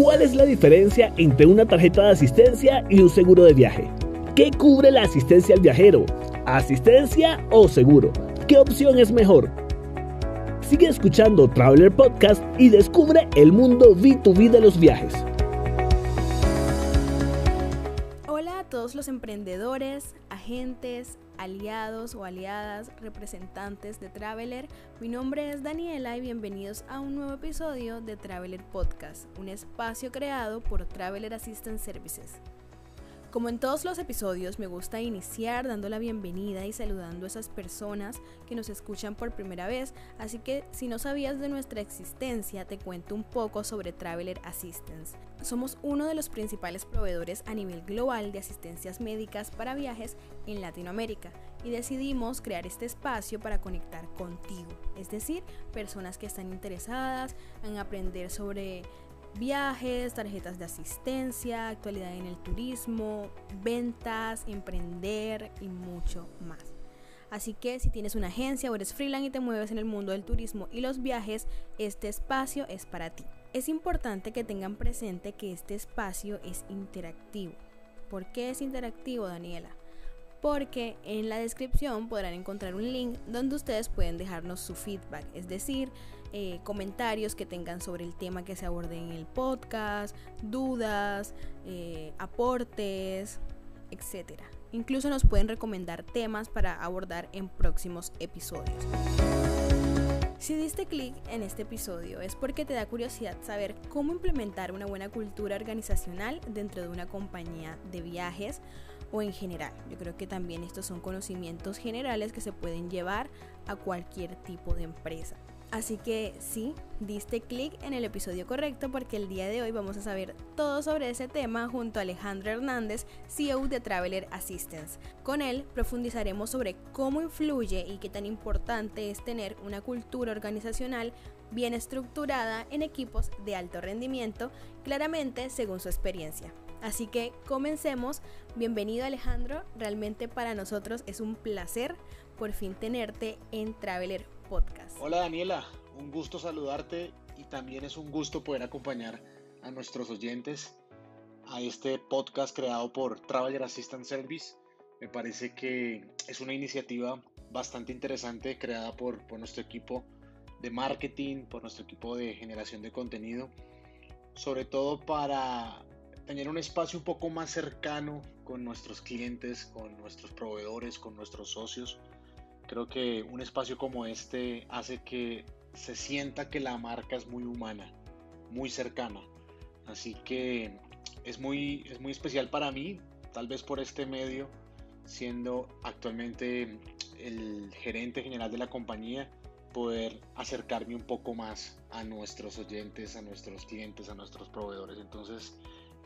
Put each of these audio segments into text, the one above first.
¿Cuál es la diferencia entre una tarjeta de asistencia y un seguro de viaje? ¿Qué cubre la asistencia al viajero? ¿Asistencia o seguro? ¿Qué opción es mejor? Sigue escuchando Traveler Podcast y descubre el mundo B2B de los viajes. Hola a todos los emprendedores, agentes, aliados o aliadas, representantes de Traveler. Mi nombre es Daniela y bienvenidos a un nuevo episodio de Traveler Podcast, un espacio creado por Traveler Assistance Services. Como en todos los episodios, me gusta iniciar dando la bienvenida y saludando a esas personas que nos escuchan por primera vez, así que si no sabías de nuestra existencia, te cuento un poco sobre Traveler Assistance. Somos uno de los principales proveedores a nivel global de asistencias médicas para viajes en Latinoamérica y decidimos crear este espacio para conectar contigo, es decir, personas que están interesadas en aprender sobre viajes, tarjetas de asistencia, actualidad en el turismo, ventas, emprender y mucho más. Así que si tienes una agencia o eres freelance y te mueves en el mundo del turismo y los viajes, este espacio es para ti. Es importante que tengan presente que este espacio es interactivo. ¿Por qué es interactivo, Daniela? porque en la descripción podrán encontrar un link donde ustedes pueden dejarnos su feedback, es decir, eh, comentarios que tengan sobre el tema que se aborde en el podcast, dudas, eh, aportes, etc. Incluso nos pueden recomendar temas para abordar en próximos episodios. Si diste clic en este episodio es porque te da curiosidad saber cómo implementar una buena cultura organizacional dentro de una compañía de viajes o en general. Yo creo que también estos son conocimientos generales que se pueden llevar a cualquier tipo de empresa. Así que sí, diste clic en el episodio correcto porque el día de hoy vamos a saber todo sobre ese tema junto a Alejandro Hernández, CEO de Traveler Assistance. Con él profundizaremos sobre cómo influye y qué tan importante es tener una cultura organizacional bien estructurada en equipos de alto rendimiento, claramente según su experiencia. Así que comencemos. Bienvenido Alejandro, realmente para nosotros es un placer por fin tenerte en Traveler Hola Daniela, un gusto saludarte y también es un gusto poder acompañar a nuestros oyentes a este podcast creado por Traveler Assistant Service. Me parece que es una iniciativa bastante interesante creada por, por nuestro equipo de marketing, por nuestro equipo de generación de contenido, sobre todo para tener un espacio un poco más cercano con nuestros clientes, con nuestros proveedores, con nuestros socios Creo que un espacio como este hace que se sienta que la marca es muy humana, muy cercana. Así que es muy, es muy especial para mí, tal vez por este medio, siendo actualmente el gerente general de la compañía, poder acercarme un poco más a nuestros oyentes, a nuestros clientes, a nuestros proveedores. Entonces,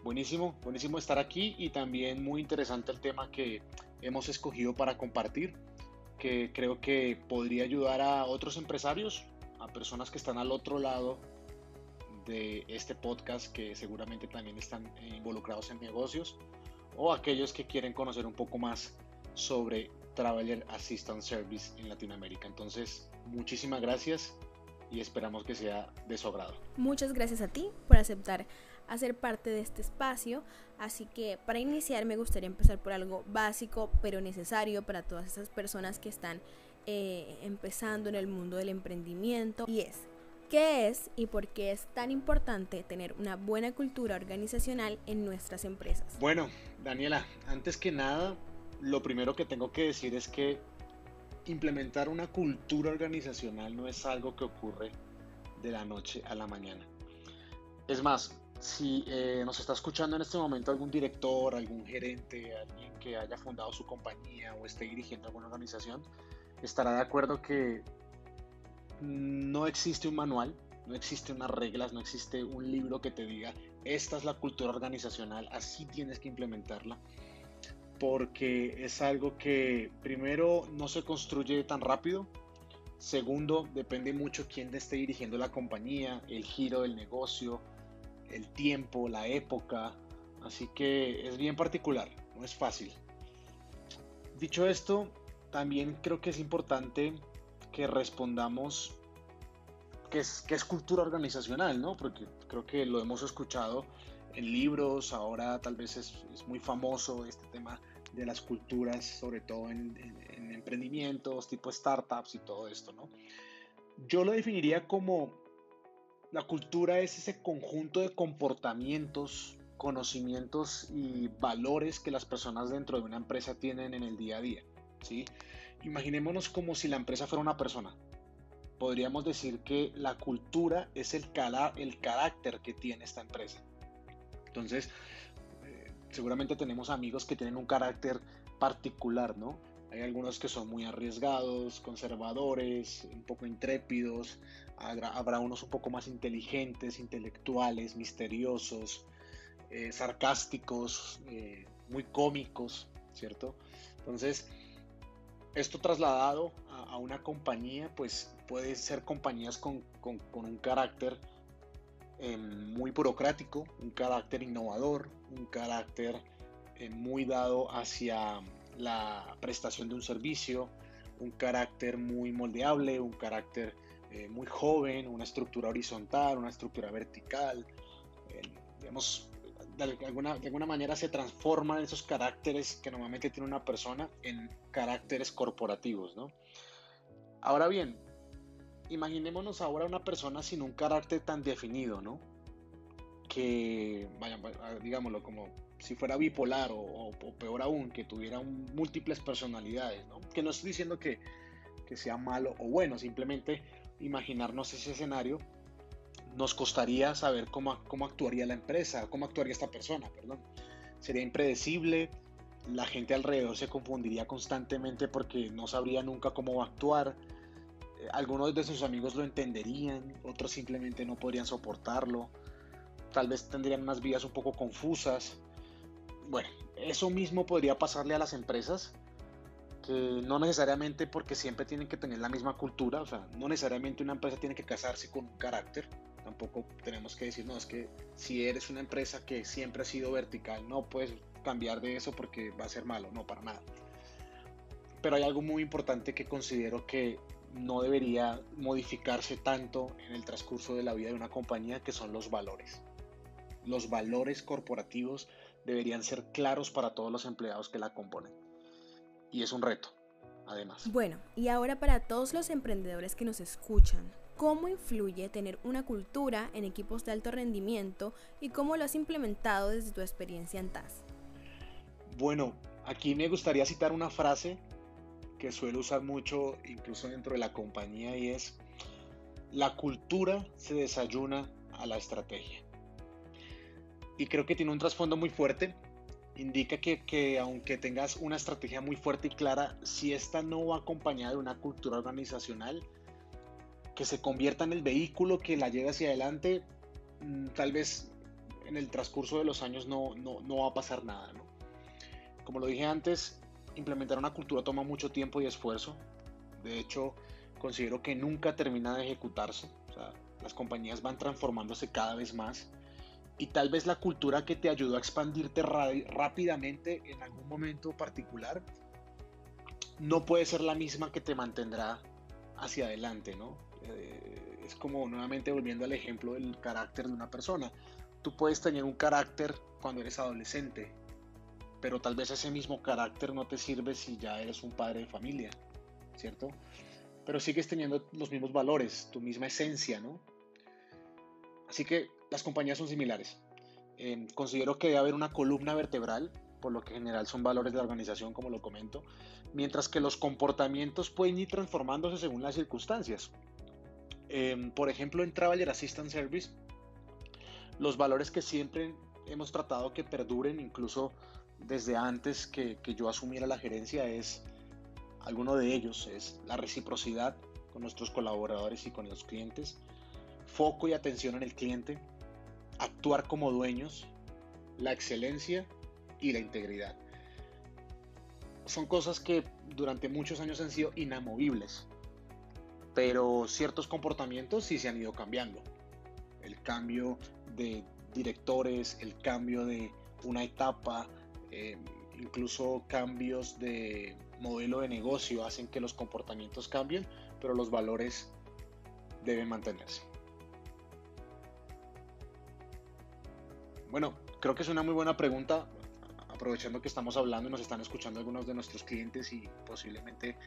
buenísimo, buenísimo estar aquí y también muy interesante el tema que hemos escogido para compartir que creo que podría ayudar a otros empresarios, a personas que están al otro lado de este podcast, que seguramente también están involucrados en negocios, o aquellos que quieren conocer un poco más sobre Traveler Assistance Service en Latinoamérica. Entonces, muchísimas gracias y esperamos que sea de su agrado. Muchas gracias a ti por aceptar hacer parte de este espacio. Así que para iniciar me gustaría empezar por algo básico pero necesario para todas esas personas que están eh, empezando en el mundo del emprendimiento y es ¿Qué es y por qué es tan importante tener una buena cultura organizacional en nuestras empresas? Bueno, Daniela, antes que nada, lo primero que tengo que decir es que implementar una cultura organizacional no es algo que ocurre de la noche a la mañana. Es más, si eh, nos está escuchando en este momento algún director, algún gerente, alguien que haya fundado su compañía o esté dirigiendo alguna organización, estará de acuerdo que no existe un manual, no existe unas reglas, no existe un libro que te diga, esta es la cultura organizacional, así tienes que implementarla, porque es algo que primero no se construye tan rápido, segundo depende mucho quién esté dirigiendo la compañía, el giro del negocio, el tiempo, la época, así que es bien particular, no es fácil. Dicho esto, también creo que es importante que respondamos qué es, cultura organizacional, ¿no? Porque creo que lo hemos escuchado en libros, ahora tal vez es, muy famoso este tema de las culturas, sobre todo en, en, emprendimientos tipo startups y todo esto, ¿no? Yo lo definiría como la cultura es ese conjunto de comportamientos, conocimientos y valores que las personas dentro de una empresa tienen en el día a día, ¿sí? Imaginémonos como si la empresa fuera una persona. Podríamos decir que la cultura es el, el carácter que tiene esta empresa. Entonces, eh, seguramente tenemos amigos que tienen un carácter particular, ¿no? Hay algunos que son muy arriesgados, conservadores, un poco intrépidos. Habrá, unos un poco más inteligentes, intelectuales, misteriosos, eh, sarcásticos, eh, muy cómicos, ¿cierto? Entonces, esto trasladado a, una compañía, pues puede ser compañías con, un carácter em, muy burocrático, un carácter innovador, un carácter eh, muy dado hacia la prestación de un servicio, un carácter muy moldeable, un carácter eh, muy joven, una estructura horizontal, una estructura vertical. Eh, digamos, de alguna, de alguna manera se transforman esos caracteres que normalmente tiene una persona en caracteres corporativos, ¿no? Ahora bien, imaginémonos ahora una persona sin un carácter tan definido, ¿no? Que, vaya, digámoslo, como si fuera bipolar o, peor aún, que tuviera múltiples personalidades, ¿no? Que no estoy diciendo que, que sea malo o bueno, simplemente imaginarnos ese escenario nos costaría saber cómo, cómo actuaría la empresa, cómo actuaría esta persona, perdón. Sería impredecible, la gente alrededor se confundiría constantemente porque no sabría nunca cómo actuar. Eh, algunos de sus amigos lo entenderían, otros simplemente no podrían soportarlo. Tal vez tendrían unas vidas un poco confusas. Bueno, eso mismo podría pasarle a las empresas, no necesariamente porque siempre tienen que tener la misma cultura, o sea, no necesariamente una empresa tiene que casarse con un carácter, Tampoco tenemos que decir, no, es que si eres una empresa que siempre ha sido vertical, no puedes cambiar de eso porque va a ser malo, no, para nada. Pero hay algo muy importante que considero que no debería modificarse tanto en el transcurso de la vida de una compañía, que son los valores. Los valores corporativos deberían ser claros para todos los empleados que la componen. Y es un reto, además. Bueno, y ahora para todos los emprendedores que nos escuchan, ¿Cómo influye tener una cultura en equipos de alto rendimiento y cómo lo has implementado desde tu experiencia en TAS? Bueno, aquí me gustaría citar una frase que suelo usar mucho incluso dentro de la compañía y es, la cultura se desayuna a la estrategia. Y creo que tiene un trasfondo muy fuerte. Indica que, que, aunque tengas una estrategia muy fuerte y clara, si esta no va acompañada de una cultura organizacional, que se convierta en el vehículo que la lleve hacia adelante, mm, tal vez en el transcurso de los años no, no, va a pasar nada. ¿no? Como lo dije antes, implementar una cultura toma mucho tiempo y esfuerzo. De hecho, considero que nunca termina de ejecutarse. las compañías van transformándose cada vez más. Y tal vez la cultura que te ayudó a expandirte rápidamente en algún momento particular no puede ser la misma que te mantendrá hacia adelante, ¿no? Eh, es como nuevamente volviendo al ejemplo del carácter de una persona. Tú puedes tener un carácter cuando eres adolescente, pero tal vez ese mismo carácter no te sirve si ya eres un padre de familia, ¿cierto? Pero sigues teniendo los mismos valores, tu misma esencia, ¿no? Así que las compañías son similares. Eh, considero que debe haber una columna vertebral, por lo que en general son valores de la organización, como lo comento, mientras que los comportamientos pueden ir transformándose según las circunstancias. Em, por ejemplo, en Traveler Assistance Service, los valores que siempre hemos tratado que perduren, incluso desde antes que, que yo asumiera la gerencia, es alguno de ellos, es la reciprocidad con nuestros colaboradores y con los clientes, foco y atención en el cliente, actuar como dueños, la excelencia y la integridad. Son cosas que durante muchos años han sido inamovibles pero ciertos comportamientos sí se han ido cambiando. El cambio de directores, el cambio de una etapa, eh, incluso cambios de modelo de negocio hacen que los comportamientos cambien, pero los valores deben mantenerse. Bueno, creo que es una muy buena pregunta, aprovechando que estamos hablando y nos están escuchando algunos de nuestros clientes y posiblemente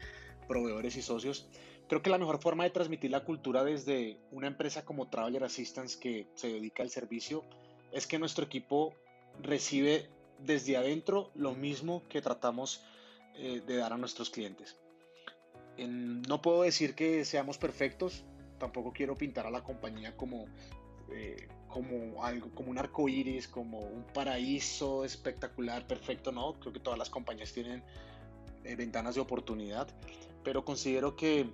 proveedores y socios. Creo que la mejor forma de transmitir la cultura desde una empresa como Traveler Assistance que se dedica al servicio es que nuestro equipo recibe desde adentro lo mismo que tratamos eh, de dar a nuestros clientes. no puedo decir que seamos perfectos, tampoco quiero pintar a la compañía como, eh, como, algo, como un arco iris, como un paraíso espectacular, perfecto, no. Creo que todas las compañías tienen eh, ventanas de oportunidad, pero considero que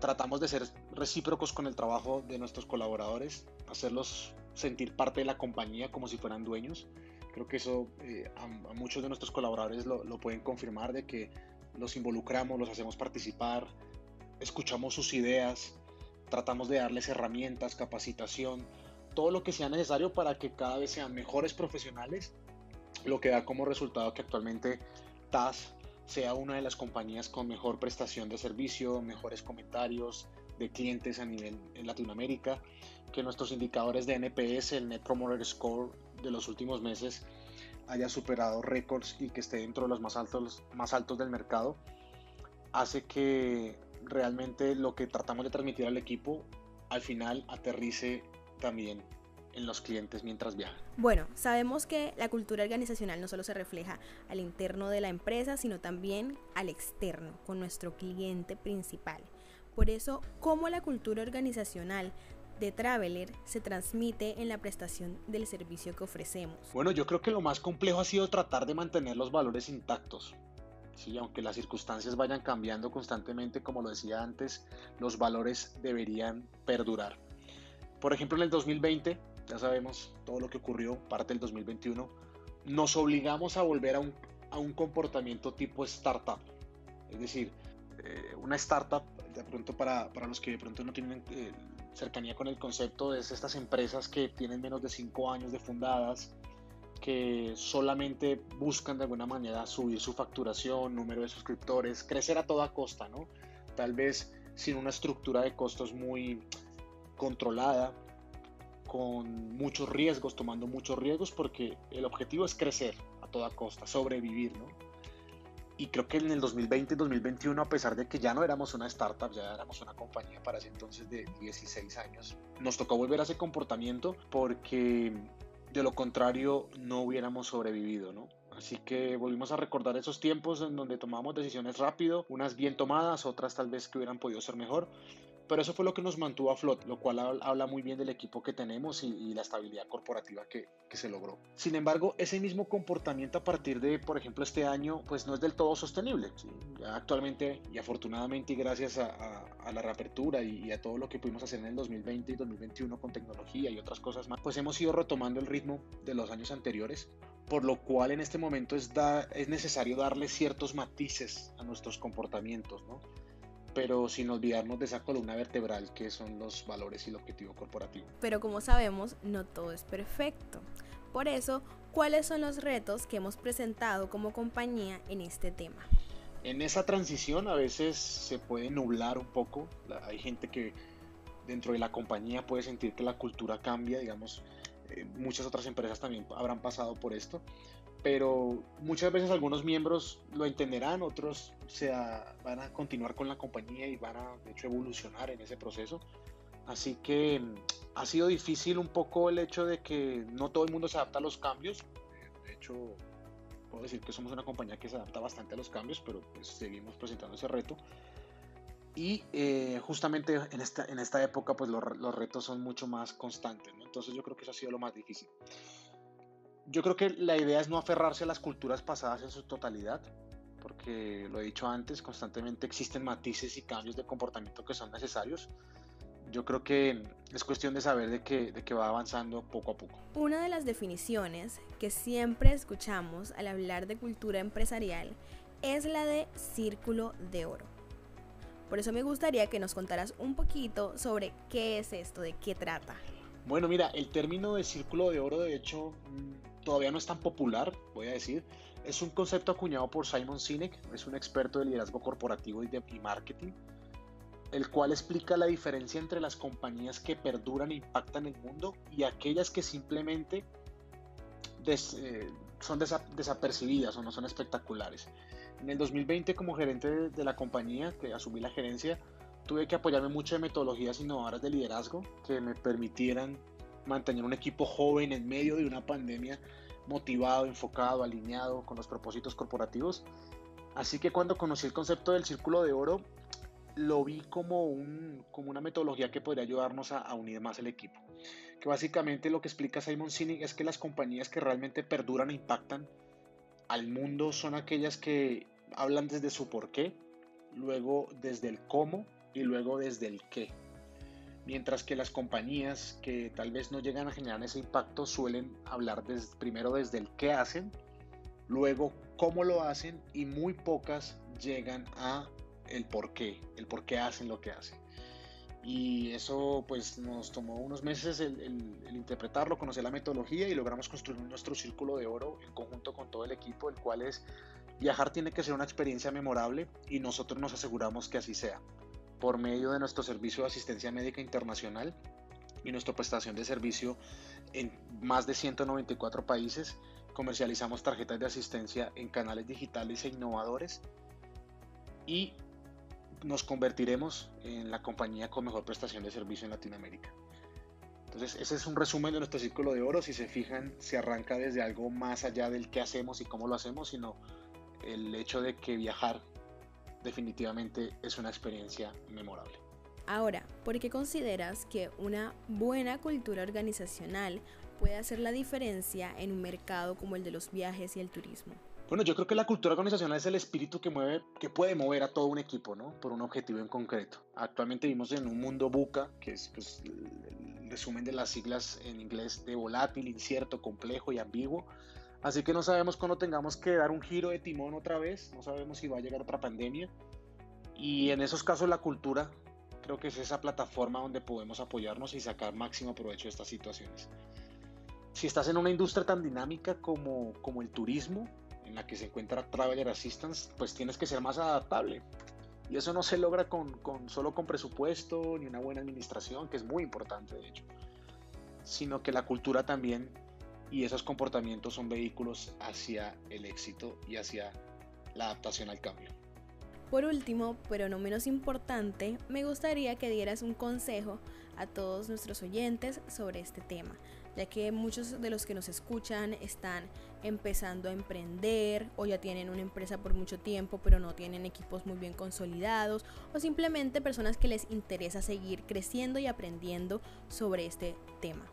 tratamos de ser recíprocos con el trabajo de nuestros colaboradores, hacerlos sentir parte de la compañía como si fueran dueños. Creo que eso eh, a, muchos de nuestros colaboradores lo, lo, pueden confirmar, de que los involucramos, los hacemos participar, escuchamos sus ideas, tratamos de darles herramientas, capacitación, todo lo que sea necesario para que cada vez sean mejores profesionales, lo que da como resultado que actualmente TAS sea una de las compañías con mejor prestación de servicio, mejores comentarios de clientes a nivel en Latinoamérica, que nuestros indicadores de NPS, el Net Promoter Score de los últimos meses, haya superado récords y que esté dentro de los más altos, más altos del mercado, hace que realmente lo que tratamos de transmitir al equipo al final aterrice también en los clientes mientras viajan. Bueno, sabemos que la cultura organizacional no solo se refleja al interno de la empresa, sino también al externo, con nuestro cliente principal. Por eso, ¿cómo la cultura organizacional de Traveler se transmite en la prestación del servicio que ofrecemos? Bueno, yo creo que lo más complejo ha sido tratar de mantener los valores intactos. Sí, aunque las circunstancias vayan cambiando constantemente, como lo decía antes, los valores deberían perdurar. Por ejemplo, en el 2020, ya sabemos todo lo que ocurrió, parte del 2021, nos obligamos a volver a un, a un comportamiento tipo startup. Es decir, eh, una startup, de pronto para, para, los que de pronto no tienen eh, cercanía con el concepto, es estas empresas que tienen menos de 5 años de fundadas, que solamente buscan de alguna manera subir su facturación, número de suscriptores, crecer a toda costa, ¿no? Tal vez sin una estructura de costos muy controlada, con muchos riesgos, tomando muchos riesgos, porque el objetivo es crecer a toda costa, sobrevivir, ¿no? Y creo que en el 2020 y 2021, a pesar de que ya no éramos una startup, ya éramos una compañía para ese entonces de 16 años, nos tocó volver a ese comportamiento porque de lo contrario no hubiéramos sobrevivido, ¿no? Así que volvimos a recordar esos tiempos en donde tomamos decisiones rápido, unas bien tomadas, otras tal vez que hubieran podido ser mejor, pero eso fue lo que nos mantuvo a flote, lo cual habla muy bien del equipo que tenemos y, la estabilidad corporativa que, se logró. Sin embargo, ese mismo comportamiento a partir de, por ejemplo, este año, pues no es del todo sostenible. actualmente y afortunadamente y gracias a, la reapertura y, a todo lo que pudimos hacer en el 2020 y 2021 con tecnología y otras cosas más, pues hemos ido retomando el ritmo de los años anteriores, por lo cual en este momento es, es necesario darle ciertos matices a nuestros comportamientos, ¿no? Pero sin olvidarnos de esa columna vertebral que son los valores y el objetivo corporativo. Pero como sabemos, no todo es perfecto. Por eso, ¿cuáles son los retos que hemos presentado como compañía en este tema? En esa transición a veces se puede nublar un poco. Hay gente que dentro de la compañía puede sentir que la cultura cambia, digamos, eh, muchas otras empresas también habrán pasado por esto pero muchas veces algunos miembros lo entenderán, otros se van a continuar con la compañía y van a, de hecho, evolucionar en ese proceso. Así que mm, ha sido difícil un poco el hecho de que no todo el mundo se adapta a los cambios. De hecho, puedo decir que somos una compañía que se adapta bastante a los cambios, pero pues seguimos presentando ese reto. Y eh, justamente en esta, en esta época, pues los, los, retos son mucho más constantes. Entonces yo creo que eso ha sido lo más difícil yo creo que la idea es no aferrarse a las culturas pasadas en su totalidad, porque lo he dicho antes, constantemente existen matices y cambios de comportamiento que son necesarios. Yo creo que es cuestión de saber de que, de que va avanzando poco a poco. Una de las definiciones que siempre escuchamos al hablar de cultura empresarial es la de círculo de oro. Por eso me gustaría que nos contaras un poquito sobre qué es esto, de qué trata. Bueno, mira, el término de círculo de oro, de hecho, mm, todavía no es tan popular, voy a decir. Es un concepto acuñado por Simon Sinek, es un experto de liderazgo corporativo y de marketing, el cual explica la diferencia entre las compañías que perduran e impactan el mundo y aquellas que simplemente eh, son desapercibidas o no son espectaculares. En el 2020 como gerente de la compañía, que asumí la gerencia, tuve que apoyarme mucho de metodologías innovadoras de liderazgo que me permitieran mantener un equipo joven en medio de una pandemia motivado, enfocado, alineado con los propósitos corporativos. Así que cuando conocí el concepto del círculo de oro, lo vi como, un, como una metodología que podría ayudarnos a, a, unir más el equipo. Que básicamente lo que explica Simon Sinek es que las compañías que realmente perduran e impactan al mundo son aquellas que hablan desde su por qué, luego desde el cómo y luego desde el qué. Mientras que las compañías que tal vez no llegan a generar ese impacto suelen hablar primero desde el qué hacen, luego cómo lo hacen y muy pocas llegan a el por qué, el por qué hacen lo que hacen. Y eso pues nos tomó unos meses el, el, interpretarlo, conocer la metodología y logramos construir nuestro círculo de oro en conjunto con todo el equipo, el cual es viajar tiene que ser una experiencia memorable y nosotros nos aseguramos que así sea por medio de nuestro servicio de asistencia médica internacional y nuestra prestación de servicio en más de 194 países. Comercializamos tarjetas de asistencia en canales digitales e innovadores y nos convertiremos en la compañía con mejor prestación de servicio en Latinoamérica. Entonces, ese es un resumen de nuestro círculo de oro. Si se fijan, se arranca desde algo más allá del qué hacemos y cómo lo hacemos, sino el hecho de que viajar definitivamente es una experiencia memorable. Ahora, ¿por qué consideras que una buena cultura organizacional puede hacer la diferencia en un mercado como el de los viajes y el turismo? Bueno, yo creo que la cultura organizacional es el espíritu que mueve, que puede mover a todo un equipo, ¿no? Por un objetivo en concreto. Actualmente vivimos en un mundo buca, que es pues, el resumen de las siglas en inglés de volátil, incierto, complejo y ambiguo. Así que no sabemos cuándo tengamos que dar un giro de timón otra vez, no sabemos si va a llegar otra pandemia. Y en esos casos la cultura creo que es esa plataforma donde podemos apoyarnos y sacar máximo provecho de estas situaciones. Si estás en una industria tan dinámica como, como el turismo, en la que se encuentra Traveler Assistance, pues tienes que ser más adaptable. Y eso no se logra con, con, solo con presupuesto ni una buena administración, que es muy importante de hecho, sino que la cultura también y esos comportamientos son vehículos hacia el éxito y hacia la adaptación al cambio. Por último, pero no menos importante, me gustaría que dieras un consejo a todos nuestros oyentes sobre este tema, ya que muchos de los que nos escuchan están empezando a emprender o ya tienen una empresa por mucho tiempo pero no tienen equipos muy bien consolidados o simplemente personas que les interesa seguir creciendo y aprendiendo sobre este tema.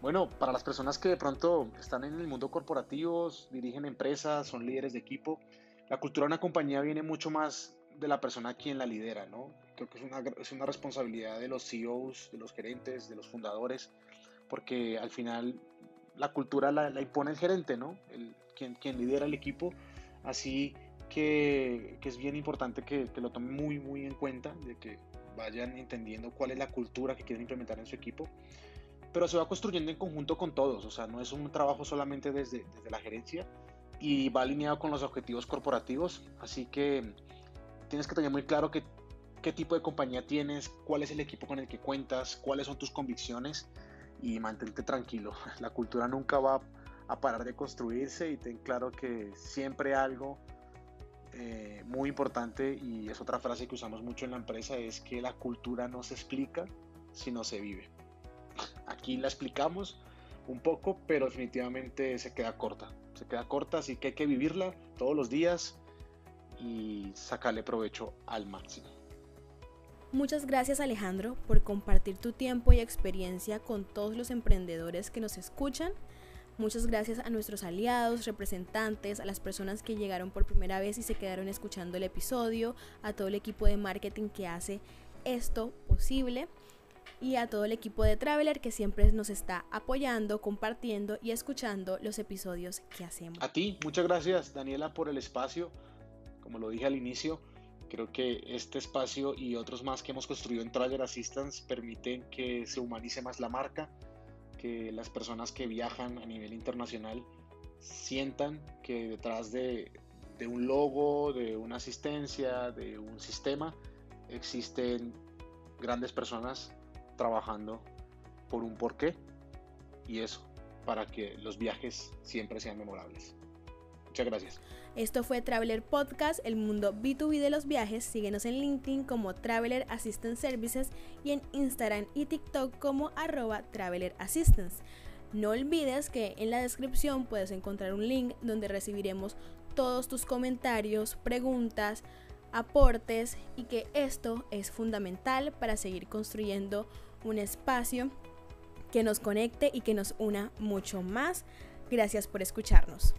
Bueno, para las personas que de pronto están en el mundo corporativo, dirigen empresas, son líderes de equipo, la cultura de una compañía viene mucho más de la persona quien la lidera, ¿no? Creo que es una, es una responsabilidad de los CEOs, de los gerentes, de los fundadores, porque al final la cultura la, impone el gerente, ¿no? El, quien, quien lidera el equipo, así que, que es bien importante que, que, lo tomen muy, muy en cuenta, de que vayan entendiendo cuál es la cultura que quieren implementar en su equipo pero se va construyendo en conjunto con todos, o sea, no es un trabajo solamente desde, desde la gerencia y va alineado con los objetivos corporativos, así que tienes que tener muy claro que, qué tipo de compañía tienes, cuál es el equipo con el que cuentas, cuáles son tus convicciones y mantente tranquilo, la cultura nunca va a parar de construirse y ten claro que siempre algo eh, muy importante y es otra frase que usamos mucho en la empresa es que la cultura no se explica, sino se vive. Aquí la explicamos un poco, pero definitivamente se queda corta. Se queda corta, así que hay que vivirla todos los días y sacarle provecho al máximo. Muchas gracias Alejandro por compartir tu tiempo y experiencia con todos los emprendedores que nos escuchan. Muchas gracias a nuestros aliados, representantes, a las personas que llegaron por primera vez y se quedaron escuchando el episodio, a todo el equipo de marketing que hace esto posible y a todo el equipo de Traveler que siempre nos está apoyando, compartiendo y escuchando los episodios que hacemos. A ti, muchas gracias Daniela por el espacio. Como lo dije al inicio, creo que este espacio y otros más que hemos construido en Traveler Assistance permiten que se humanice más la marca, que las personas que viajan a nivel internacional sientan que detrás de, de un logo, de una asistencia, de un sistema, existen grandes personas trabajando por un porqué y eso, para que los viajes siempre sean memorables. Muchas gracias. Esto fue Traveler Podcast, el mundo B2B de los viajes. Síguenos en LinkedIn como Traveler Assistant Services y en Instagram y TikTok como arroba Traveler Assistance. No olvides que en la descripción puedes encontrar un link donde recibiremos todos tus comentarios, preguntas, aportes y que esto es fundamental para seguir construyendo un espacio que nos conecte y que nos una mucho más. Gracias por escucharnos.